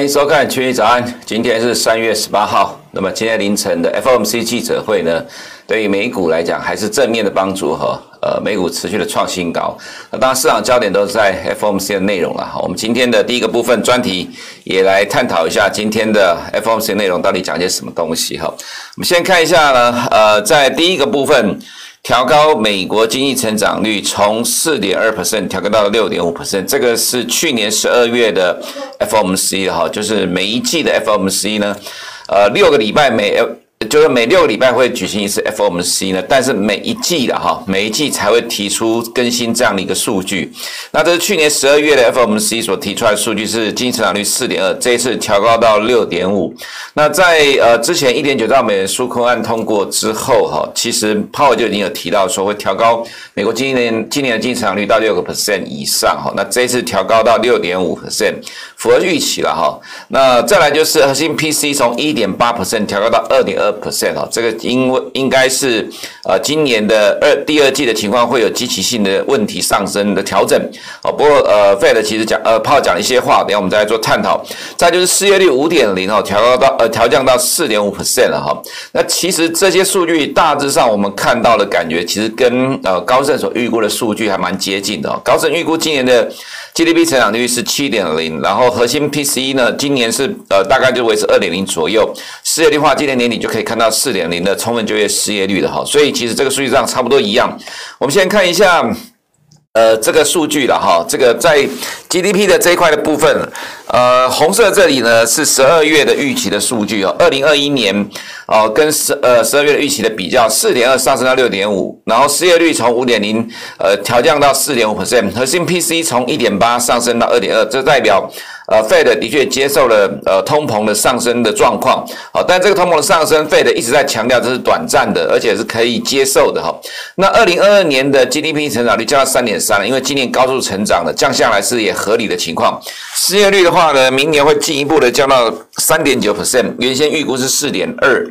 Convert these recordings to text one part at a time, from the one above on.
欢迎收看《群益早安》，今天是三月十八号。那么今天凌晨的 FOMC 记者会呢，对于美股来讲还是正面的帮助哈。呃，美股持续的创新高。那当然，市场焦点都是在 FOMC 的内容了哈。我们今天的第一个部分专题也来探讨一下今天的 FOMC 内容到底讲些什么东西哈。我们先看一下呢，呃，在第一个部分。调高美国经济成长率从四点二 percent 调高到六点五 percent，这个是去年十二月的 FOMC 哈，就是每一季的 FOMC 呢，呃，六个礼拜每。就是每六个礼拜会举行一次 FOMC 呢，但是每一季的哈，每一季才会提出更新这样的一个数据。那这是去年十二月的 FOMC 所提出来的数据是经济成长率四点二，这一次调高到六点五。那在呃之前一点九兆美元纾困案通过之后哈，其实鲍尔就已经有提到说会调高美国今年今年的经济成长率到六个 percent 以上哈。那这一次调高到六点五 percent，符合预期了哈。那再来就是核心 P C 从一点八 percent 调高到二点二。percent 哈，这个因为应该是呃今年的二第二季的情况会有积极性的问题上升的调整哦。不过呃，Fed 其实讲呃，鲍讲一些话，等下我们再来做探讨。再就是失业率五点零哦，调高到呃调降到四点五 percent 了哈。那其实这些数据大致上我们看到的感觉，其实跟呃高盛所预估的数据还蛮接近的。高盛预估今年的 GDP 成长率是七点零，然后核心 PCE 呢今年是呃大概就维持二点零左右。失业率话，今年年底就可以。看到四点零的充分就业失业率了哈，所以其实这个数据上差不多一样。我们先看一下，呃，这个数据了哈，这个在 GDP 的这一块的部分，呃，红色这里呢是十二月的预期的数据哦，二零二一年哦跟十呃十二月的预期的比较，四点二上升到六点五，然后失业率从五点零呃调降到四点五 percent，核心 P C 从一点八上升到二点二，这代表。呃，Fed 的确接受了呃通膨的上升的状况，好，但这个通膨的上升，Fed 一直在强调这是短暂的，而且是可以接受的哈。那二零二二年的 GDP 成长率降到三点三了，因为今年高速成长的降下来是也合理的情况。失业率的话呢，明年会进一步的降到三点九 percent，原先预估是四点二。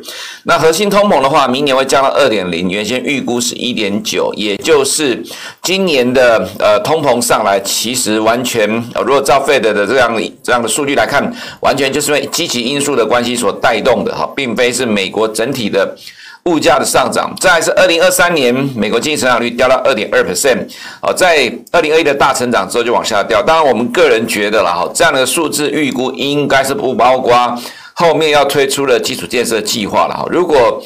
那核心通膨的话，明年会降到二点零，原先预估是一点九，也就是今年的呃通膨上来，其实完全呃如果照 Fed 的这样。这样的数据来看，完全就是因为积极因素的关系所带动的哈，并非是美国整体的物价的上涨。再来是二零二三年美国经济成长率掉到二点二 percent，哦，在二零二一的大成长之后就往下掉。当然，我们个人觉得了哈，这样的数字预估应该是不包括后面要推出的基础建设计划了哈。如果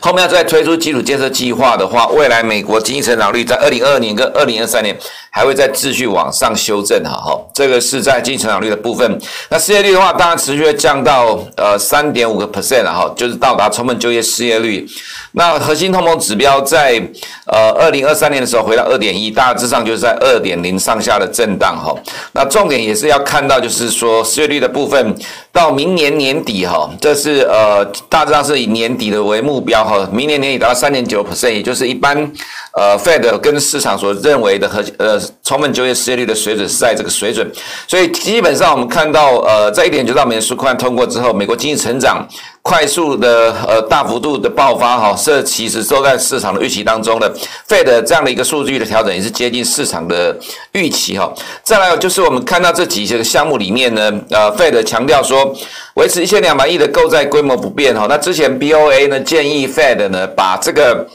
后面要再推出基础建设计划的话，未来美国经济成长率在二零二二年跟二零二三年还会再继续往上修正哈，哈，这个是在经济成长率的部分。那失业率的话，当然持续会降到呃三点五个 percent 哈，就是到达充分就业失业率。那核心通膨指标在呃二零二三年的时候回到二点一，大致上就是在二点零上下的震荡哈。那重点也是要看到，就是说失业率的部分到明年年底哈，这是呃大致上是以年底的为目标哈，明年年底达到三点九 percent，也就是一般呃 Fed 跟市场所认为的和呃。充分就业失业率的水准是在这个水准，所以基本上我们看到，呃，在一点九兆美元纾困通过之后，美国经济成长快速的呃大幅度的爆发，哈，这其实都在市场的预期当中的。Fed 这样的一个数据的调整也是接近市场的预期，哈。再来就是我们看到这几这个项目里面呢，呃，Fed 强调说维持一千两百亿的购债规模不变，哈。那之前 BOA 呢建议 Fed 呢把这个。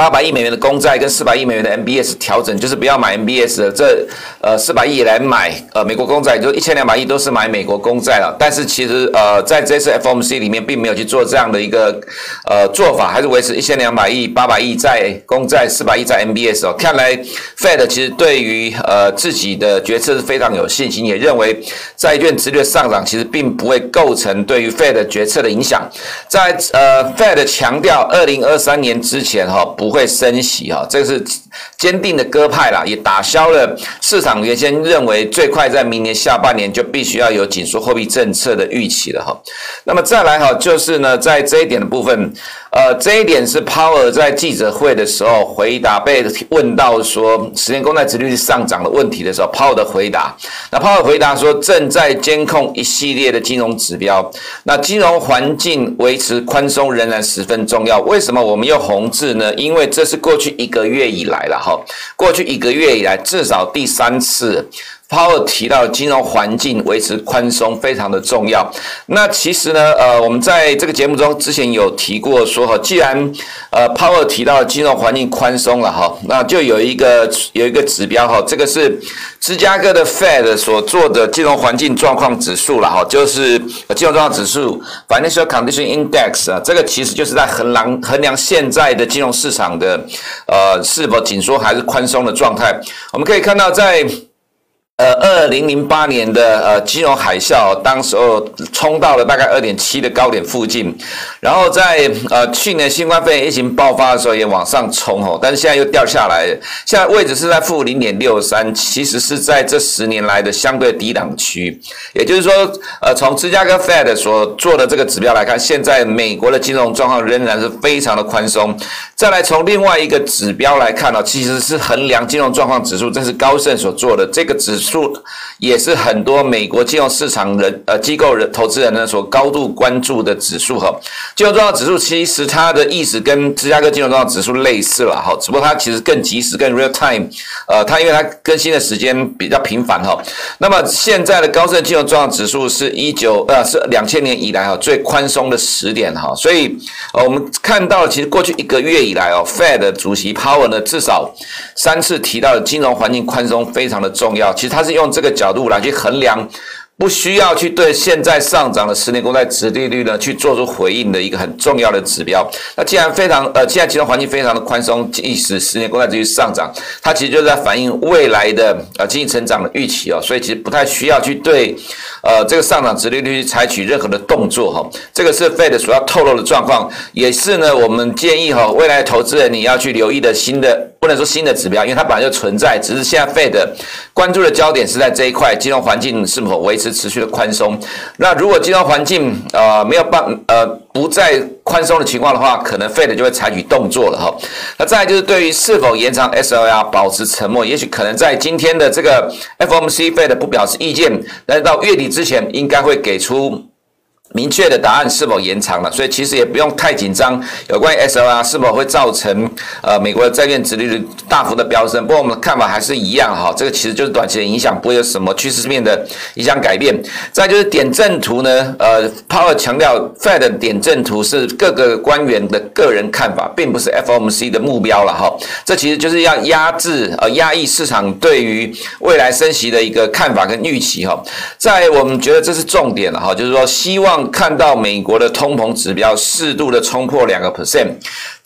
八百亿美元的公债跟四百亿美元的 MBS 调整，就是不要买 MBS 的，这呃四百亿来买呃美国公债，就一千两百亿都是买美国公债了。但是其实呃在这次 FOMC 里面并没有去做这样的一个呃做法，还是维持一千两百亿、八百亿在公债、四百亿在 MBS 哦。看来 Fed 其实对于呃自己的决策是非常有信心，也认为债券殖率上涨其实并不会构成对于 Fed 决策的影响。在呃 Fed 强调二零二三年之前哈不。不会升息啊，这个是坚定的鸽派啦，也打消了市场原先认为最快在明年下半年就必须要有紧缩货币政策的预期了哈。那么再来哈，就是呢，在这一点的部分。呃，这一点是 Powell 在记者会的时候回答被问到说十年公债殖利率上涨的问题的时候，Powell 的回答。那 Powell 回答说，正在监控一系列的金融指标。那金融环境维持宽松仍然十分重要。为什么我们用红字呢？因为这是过去一个月以来了哈，过去一个月以来至少第三次。Power 提到金融环境维持宽松非常的重要。那其实呢，呃，我们在这个节目中之前有提过说哈，既然呃 Power 提到金融环境宽松了哈，那就有一个有一个指标哈，这个是芝加哥的 Fed 所做的金融环境状况指数了哈，就是金融状况指数 Financial Condition Index 啊，这个其实就是在衡量衡量现在的金融市场的呃是否紧缩还是宽松的状态。我们可以看到在。呃，二零零八年的呃金融海啸，当时候冲到了大概二点七的高点附近，然后在呃去年新冠肺炎疫情爆发的时候也往上冲哦，但是现在又掉下来，现在位置是在负零点六三，其实是在这十年来的相对低档区，也就是说，呃，从芝加哥 Fed 所做的这个指标来看，现在美国的金融状况仍然是非常的宽松。再来从另外一个指标来看呢，其实是衡量金融状况指数，这是高盛所做的这个指数数。也是很多美国金融市场人呃机构人投资人呢所高度关注的指数哈，金融状况指数其实它的意思跟芝加哥金融状况指数类似了哈，只不过它其实更及时更 real time，呃，它因为它更新的时间比较频繁哈。那么现在的高盛金融状况指数是一九呃是两千年以来哈最宽松的时点哈，所以呃我们看到其实过去一个月以来哦，Fed 主席 Powell 呢至少三次提到的金融环境宽松非常的重要，其实它它。是用这个角度来去衡量，不需要去对现在上涨的十年公债殖利率呢去做出回应的一个很重要的指标。那既然非常呃，现在金融环境非常的宽松，即使十年公债继续上涨，它其实就是在反映未来的呃经济成长的预期哦，所以其实不太需要去对呃这个上涨殖利率采取任何的动作哈。这个是 Fed 所要透露的状况，也是呢我们建议哈未来投资人你要去留意的新的。不能说新的指标，因为它本来就存在，只是现在 Fed 关注的焦点是在这一块，金融环境是否维持持续的宽松。那如果金融环境呃没有办呃不再宽松的情况的话，可能 Fed 就会采取动作了哈。那再来就是对于是否延长 SLR 保持沉默，也许可能在今天的这个 FOMC Fed 不表示意见，但是到月底之前应该会给出。明确的答案是否延长了，所以其实也不用太紧张。有关于 SLR 是否会造成呃美国的债券殖利率大幅的飙升，不过我们的看法还是一样哈，这个其实就是短期的影响，不会有什么趋势面的影响改变。再就是点阵图呢，呃，Powell 强调 Fed 的点阵图是各个官员的个人看法，并不是 FOMC 的目标了哈。这其实就是要压制呃压抑市场对于未来升息的一个看法跟预期哈。在我们觉得这是重点了哈，就是说希望。看到美国的通膨指标适度的冲破两个 percent，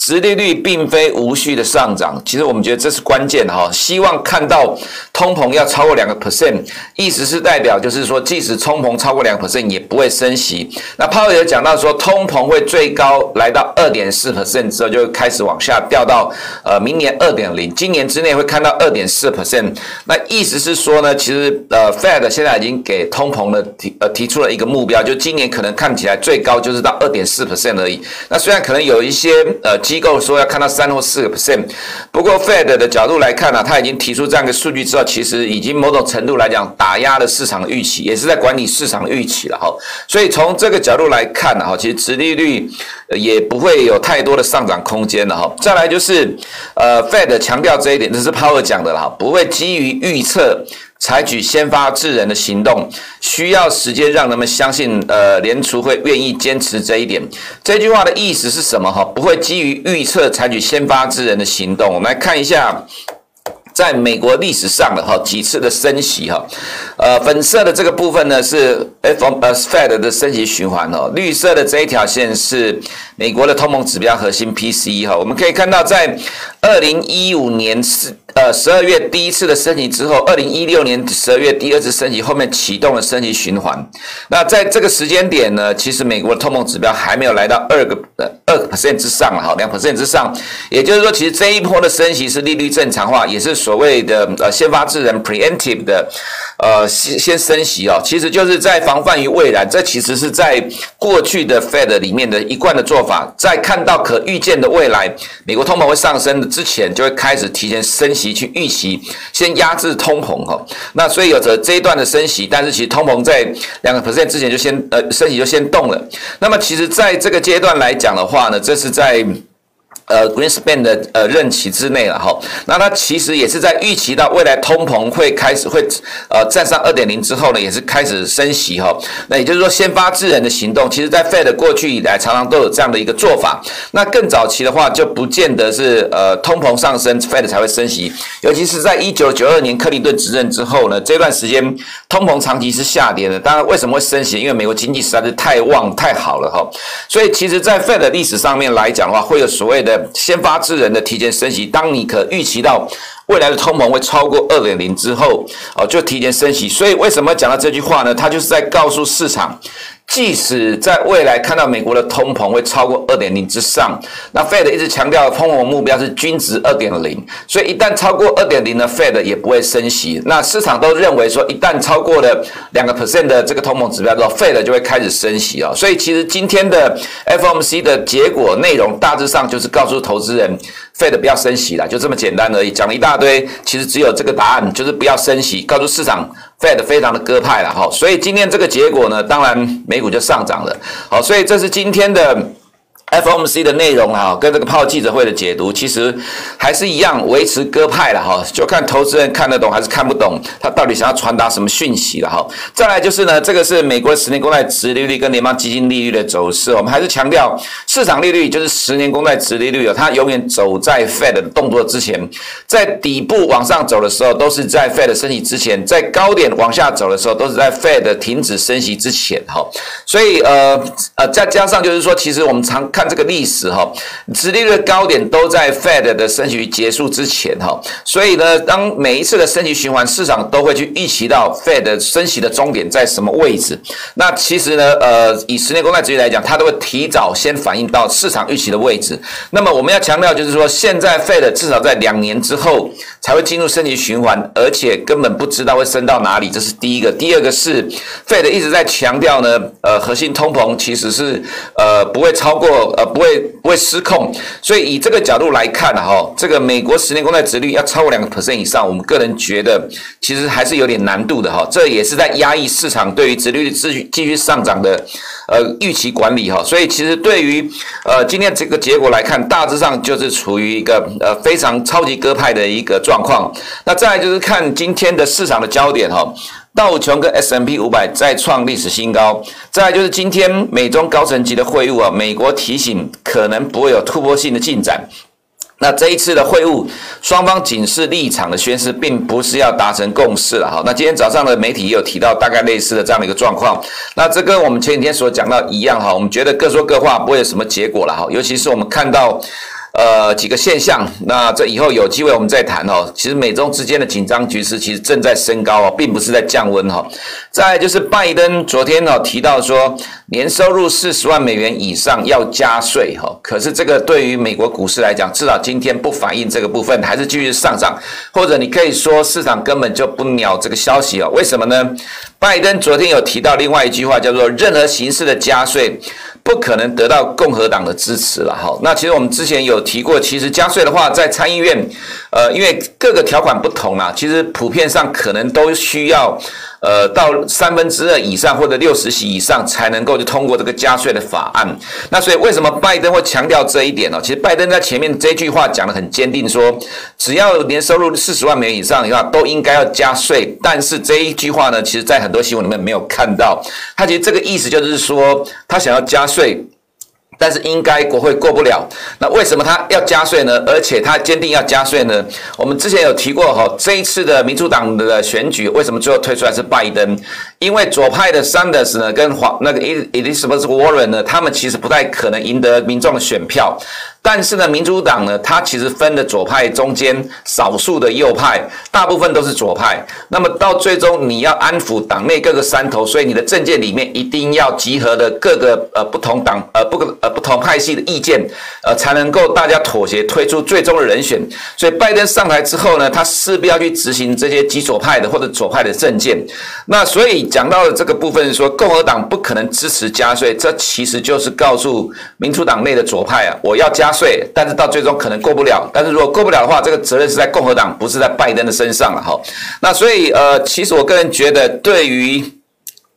殖利率并非无序的上涨。其实我们觉得这是关键哈，希望看到通膨要超过两个 percent，意思是代表就是说，即使通膨超过两个 percent 也不会升息。那鲍威尔讲到说，通膨会最高来到二点四 percent 之后，就会开始往下掉到呃明年二点零，今年之内会看到二点四 percent。那意思是说呢，其实呃 Fed 现在已经给通膨的提呃提出了一个目标，就今年可能看起来最高就是到二点四 percent 而已。那虽然可能有一些呃机构说要看到三或四个 percent，不过 Fed 的角度来看呢、他已经提出这样一个数据之后，其实已经某种程度来讲打压了市场预期，也是在管理市场预期了哈。所以从这个角度来看呢，哈，其实殖利率也不会有太多的上涨空间了哈。再来就是呃 Fed 强调这一点，这是 Powell 讲的了，不会基于预测。采取先发制人的行动，需要时间让人们相信，呃，联储会愿意坚持这一点。这句话的意思是什么？哈，不会基于预测采取先发制人的行动。我们来看一下。在美国历史上的哈几次的升息哈，呃，粉色的这个部分呢是 Fed 的升息循环哦，绿色的这一条线是美国的通膨指标核心 P C 哈，我们可以看到在二零一五年四呃十二月第一次的升级之后，二零一六年十二月第二次升级，后面启动了升级循环。那在这个时间点呢，其实美国的通膨指标还没有来到二个呃二 percent 之上了哈，两 percent 之上，也就是说，其实这一波的升息是利率正常化，也是。所谓的呃先发制人 preemptive 的呃先先升息哦，其实就是在防范于未然。这其实是在过去的 Fed 里面的一贯的做法，在看到可预见的未来，美国通膨会上升之前，就会开始提前升息去预期，先压制通膨哈。那所以有着这一段的升息，但是其实通膨在两个 percent 之前就先呃升息就先动了。那么其实在这个阶段来讲的话呢，这是在。呃，Greenspan 的呃任期之内了哈，那他其实也是在预期到未来通膨会开始会呃站上二点零之后呢，也是开始升息哈。那也就是说，先发制人的行动，其实在 Fed 过去以来常常都有这样的一个做法。那更早期的话，就不见得是呃通膨上升，Fed 才会升息。尤其是在一九九二年克林顿执政之后呢，这段时间通膨长期是下跌的。当然，为什么会升息？因为美国经济实在是太旺太好了哈。所以，其实，在 Fed 的历史上面来讲的话，会有所谓的。先发制人的提前升息，当你可预期到未来的通膨会超过二点零之后，哦，就提前升息。所以为什么讲到这句话呢？他就是在告诉市场。即使在未来看到美国的通膨会超过二点零之上，那 Fed 一直强调通膨目标是均值二点零，所以一旦超过二点零呢，Fed 也不会升息。那市场都认为说，一旦超过了两个 percent 的这个通膨指标之后，Fed 就会开始升息啊。所以其实今天的 FOMC 的结果内容大致上就是告诉投资人，Fed 不要升息了，就这么简单而已。讲了一大堆，其实只有这个答案，就是不要升息，告诉市场。Fed 非常的鸽派了哈，所以今天这个结果呢，当然美股就上涨了。好，所以这是今天的。FOMC 的内容啊，跟这个炮记者会的解读，其实还是一样维持鸽派了哈，就看投资人看得懂还是看不懂，他到底想要传达什么讯息了哈。再来就是呢，这个是美国十年公债殖利率跟联邦基金利率的走势，我们还是强调市场利率就是十年公债殖利率，它永远走在 Fed 的动作之前，在底部往上走的时候，都是在 Fed 升息之前；在高点往下走的时候，都是在 Fed 停止升息之前哈。所以呃呃，再加上就是说，其实我们常看这个历史哈，殖利率的高点都在 Fed 的升息结束之前哈，所以呢，当每一次的升息循环，市场都会去预期到 Fed 升息的终点在什么位置。那其实呢，呃，以十年公债殖利率来讲，它都会提早先反映到市场预期的位置。那么我们要强调就是说，现在 Fed 至少在两年之后才会进入升息循环，而且根本不知道会升到哪里，这是第一个。第二个是 Fed 一直在强调呢，呃，核心通膨其实是呃不会超过。呃，不会不会失控，所以以这个角度来看哈，这个美国十年公债殖率要超过两个 percent 以上，我们个人觉得其实还是有点难度的哈，这也是在压抑市场对于殖率继续继续上涨的呃预期管理哈，所以其实对于呃今天这个结果来看，大致上就是处于一个呃非常超级鸽派的一个状况。那再就是看今天的市场的焦点哈。道琼跟 S M P 五百再创历史新高，再就是今天美中高层级的会晤啊，美国提醒可能不会有突破性的进展。那这一次的会晤，双方仅是立场的宣示，并不是要达成共识了哈。那今天早上的媒体也有提到大概类似的这样的一个状况。那这跟我们前几天所讲到一样哈，我们觉得各说各话不会有什么结果了哈，尤其是我们看到。呃，几个现象，那这以后有机会我们再谈哦。其实美中之间的紧张局势其实正在升高哦，并不是在降温哈。再就是拜登昨天哦提到说，年收入四十万美元以上要加税哈。可是这个对于美国股市来讲，至少今天不反映这个部分，还是继续上涨，或者你可以说市场根本就不鸟这个消息哦。为什么呢？拜登昨天有提到另外一句话，叫做任何形式的加税。不可能得到共和党的支持了哈。那其实我们之前有提过，其实加税的话，在参议院，呃，因为各个条款不同啦，其实普遍上可能都需要。呃，到三分之二以上或者六十席以上才能够就通过这个加税的法案。那所以为什么拜登会强调这一点呢？其实拜登在前面这句话讲的很坚定，说只要年收入四十万美元以上的话，都应该要加税。但是这一句话呢，其实在很多新闻里面没有看到。他其实这个意思就是说，他想要加税。但是应该国会过不了，那为什么他要加税呢？而且他坚定要加税呢？我们之前有提过哈，这一次的民主党的选举为什么最后推出来是拜登？因为左派的 Sanders 呢跟黄那个 Elizabeth Warren 呢，他们其实不太可能赢得民众的选票。但是呢，民主党呢，它其实分的左派中间少数的右派，大部分都是左派。那么到最终你要安抚党内各个山头，所以你的政见里面一定要集合的各个呃不同党呃不呃不同派系的意见，呃才能够大家妥协推出最终的人选。所以拜登上台之后呢，他势必要去执行这些极左派的或者左派的政见。那所以讲到的这个部分说，共和党不可能支持加税，这其实就是告诉民主党内的左派啊，我要加。税，但是到最终可能过不了。但是如果过不了的话，这个责任是在共和党，不是在拜登的身上了哈。那所以呃，其实我个人觉得，对于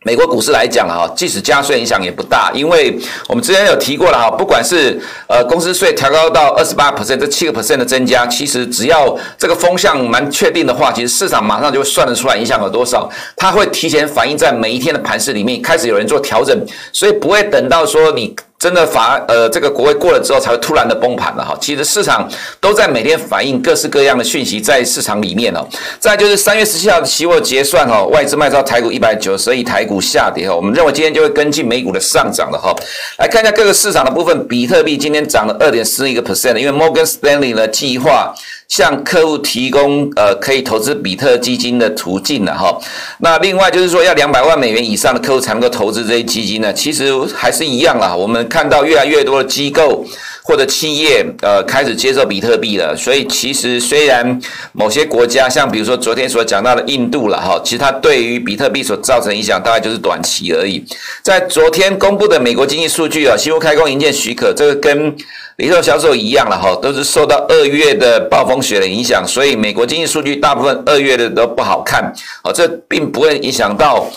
美国股市来讲了哈，即使加税影响也不大，因为我们之前有提过了哈，不管是呃公司税调高到二十八 percent，这七个 percent 的增加，其实只要这个风向蛮确定的话，其实市场马上就会算得出来影响有多少，它会提前反映在每一天的盘势里面，开始有人做调整，所以不会等到说你。真的法呃，这个国会过了之后才会突然的崩盘了哈。其实市场都在每天反映各式各样的讯息在市场里面哦。再就是三月十七号的期货结算哈，外资卖超台股一百九十亿，台股下跌哈。我们认为今天就会跟进美股的上涨了哈。来看一下各个市场的部分，比特币今天涨了二点四一个 percent，因为 Morgan Stanley 呢计划。向客户提供呃可以投资比特基金的途径了哈，那另外就是说要两百万美元以上的客户才能够投资这些基金呢，其实还是一样啦。我们看到越来越多的机构或者企业呃开始接受比特币了，所以其实虽然某些国家像比如说昨天所讲到的印度了哈，其实它对于比特币所造成影响大概就是短期而已。在昨天公布的美国经济数据啊，新屋开工营建许可，这个跟零售销售一样了哈，都是受到二月的暴风雪的影响，所以美国经济数据大部分二月的都不好看，哦，这并不会影响到。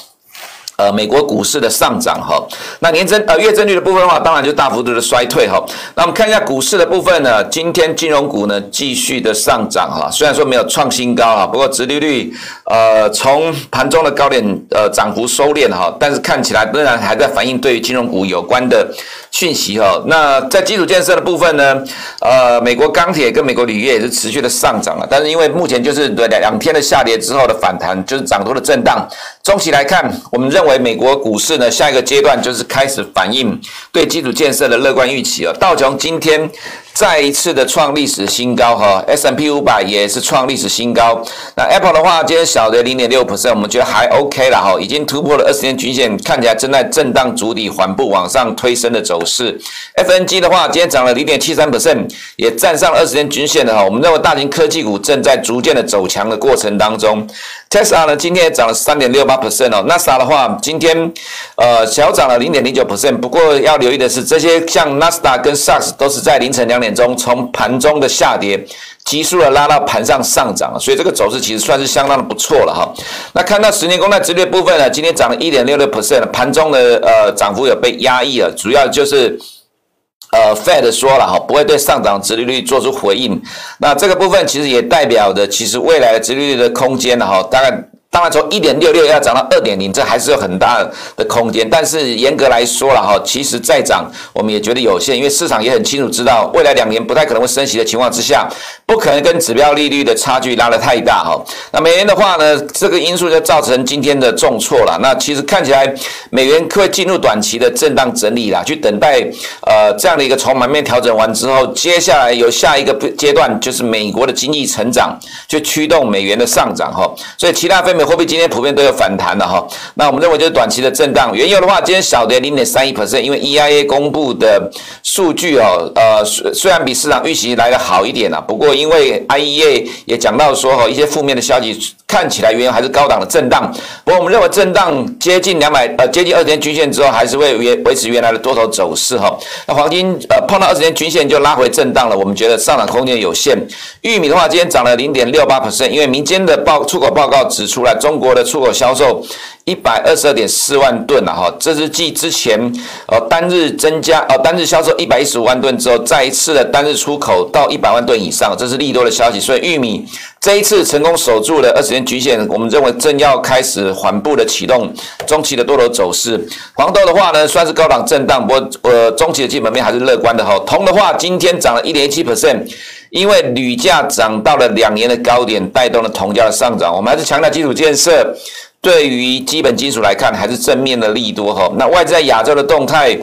呃，美国股市的上涨哈，那年增呃月增率的部分的话，当然就大幅度的衰退哈。那我们看一下股市的部分呢，今天金融股呢继续的上涨哈，虽然说没有创新高啊，不过殖利率呃从盘中的高点呃涨幅收敛哈，但是看起来仍然还在反映对于金融股有关的讯息哈。那在基础建设的部分呢，呃，美国钢铁跟美国铝业也是持续的上涨了，但是因为目前就是对两两天的下跌之后的反弹，就是涨多的震荡。中期来看，我们认为美国股市呢，下一个阶段就是开始反映对基础建设的乐观预期了。道琼今天。再一次的创历史新高哈，S&P 五百也是创历史新高。那 Apple 的话，今天小跌零点六 percent，我们觉得还 OK 了哈，已经突破了二十天均线，看起来正在震荡筑底，缓步往上推升的走势。FNG 的话，今天涨了零点七三 percent，也站上二十天均线的哈。我们认为大型科技股正在逐渐的走强的过程当中。Tesla 呢，今天也涨了三点六八 percent 哦。NASA 的话，今天呃小涨了零点零九 percent，不过要留意的是，这些像 NASA 跟 SARS 都是在凌晨两点。中从盘中的下跌，急速的拉到盘上上涨，所以这个走势其实算是相当的不错了哈。那看到十年公债殖率部分呢，今天涨了一点六六 percent，盘中的呃涨幅有被压抑了，主要就是呃 Fed 说了哈，不会对上涨殖利率做出回应。那这个部分其实也代表着，其实未来的殖利率的空间了哈，大概。当然，从一点六六要涨到二点零，这还是有很大的空间。但是严格来说了哈，其实再涨我们也觉得有限，因为市场也很清楚知道，未来两年不太可能会升息的情况之下，不可能跟指标利率的差距拉得太大哈。那美元的话呢，这个因素就造成今天的重挫了。那其实看起来美元会进入短期的震荡整理啦，去等待呃这样的一个从盘面调整完之后，接下来有下一个阶段就是美国的经济成长，去驱动美元的上涨哈。所以其他非美货币今天普遍都有反弹的哈，那我们认为就是短期的震荡。原油的话，今天小跌零点三一 percent，因为 EIA 公布的数据哦，呃，虽虽然比市场预期来的好一点啊，不过因为 IEA 也讲到说哈，一些负面的消息，看起来原油还是高档的震荡。不过我们认为震荡接近两百呃接近二十天均线之后，还是会维维持原来的多头走势哈。那黄金呃碰到二十天均线就拉回震荡了，我们觉得上涨空间有限。玉米的话，今天涨了零点六八 percent，因为民间的报出口报告指出来。中国的出口销售一百二十二点四万吨了哈，这是继之前呃单日增加呃单日销售一百一十五万吨之后，再一次的单日出口到一百万吨以上，这是利多的消息。所以玉米这一次成功守住了二十天均线，我们认为正要开始缓步的启动中期的多头走势。黄豆的话呢，算是高档震荡，不过呃中期的基本面还是乐观的哈。铜的话，今天涨了一点七 percent。因为铝价涨到了两年的高点，带动了铜价的上涨。我们还是强调基础建设对于基本金属来看还是正面的利多哈。那外资在亚洲的动态。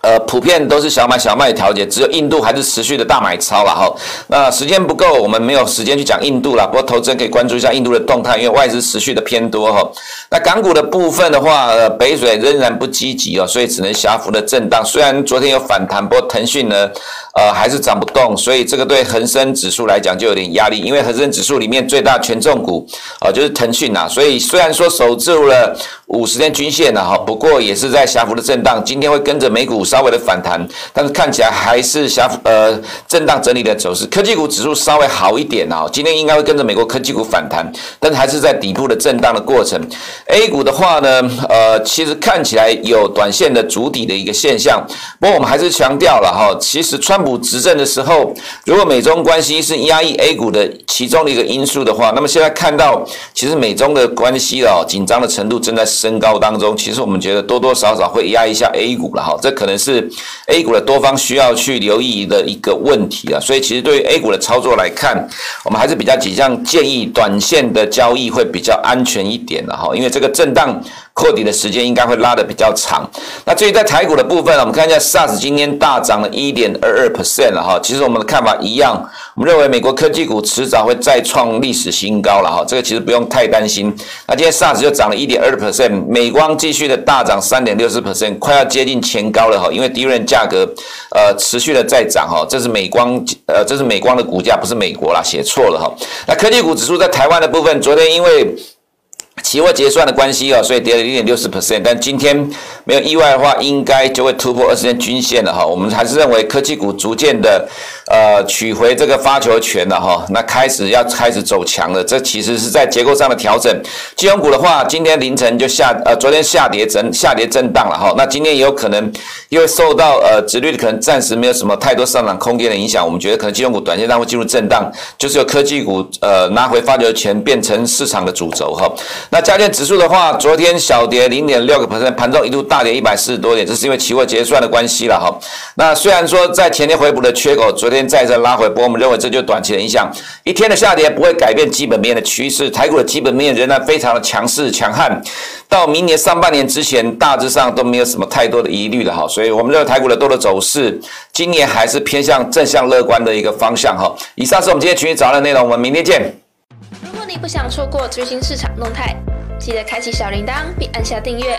呃，普遍都是小买小卖调节，只有印度还是持续的大买超了哈。那时间不够，我们没有时间去讲印度了。不过投资人可以关注一下印度的动态，因为外资持续的偏多哈。那港股的部分的话，呃，北水仍然不积极哦，所以只能狭幅的震荡。虽然昨天有反弹，不过腾讯呢，呃，还是涨不动，所以这个对恒生指数来讲就有点压力，因为恒生指数里面最大权重股啊、就是腾讯呐，所以虽然说守住了五十天均线了哈，不过也是在狭幅的震荡，今天会跟着美股稍微的反弹，但是看起来还是狭呃震荡整理的走势。科技股指数稍微好一点啊，今天应该会跟着美国科技股反弹，但还是在底部的震荡的过程。A 股的话呢，呃，其实看起来有短线的筑底的一个现象，不过我们还是强调了哈，其实川普执政的时候，如果美中关系是压抑 A 股的其中的一个因素的话，那么现在看到其实美中的关系哦，紧张的程度正在升高当中。其实我们觉得多多少少会压一下 A 股了哈，这可能是 A 股的多方需要去留意的一个问题啊。所以其实对于 A 股的操作来看，我们还是比较倾向建议短线的交易会比较安全一点的哈，因为这个震荡。扩底的时间应该会拉得比较长。那至于在台股的部分，我们看一下 SARS 今天大涨了一点二二 percent 了哈。其实我们的看法一样，我们认为美国科技股迟早会再创历史新高了哈。这个其实不用太担心。那今天 SARS 就涨了一点二 percent，美光继续的大涨三点六四 percent，快要接近前高了哈。因为 DRAM 价格呃持续的在涨哈。这是美光呃这是美光的股价，不是美国啦，写错了哈。那科技股指数在台湾的部分，昨天因为期货结算的关系哦，所以跌了零点六四 percent，但今天没有意外的话，应该就会突破二十天均线了哈。我们还是认为科技股逐渐的呃取回这个发球权了哈，那开始要开始走强了，这其实是在结构上的调整。金融股的话，今天凌晨就下呃，昨天下跌震下跌震荡了哈，那今天也有可能因为受到呃殖利率可能暂时没有什么太多上涨空间的影响，我们觉得可能金融股短线上会进入震荡，就是由科技股呃拿回发球权，变成市场的主轴哈。那加权指数的话，昨天小跌零点六个百分盘中一度大跌一百四十多点，这是因为期货结算的关系了哈。那虽然说在前天回补的缺口，昨天再次拉回，不过我们认为这就短期的影响，一天的下跌不会改变基本面的趋势，台股的基本面仍然非常的强势强悍，到明年上半年之前，大致上都没有什么太多的疑虑了哈。所以我们认为台股的多的走势，今年还是偏向正向乐观的一个方向哈。以上是我们今天群益早的内容，我们明天见。如果你不想错过最新市场动态。记得开启小铃铛并按下订阅。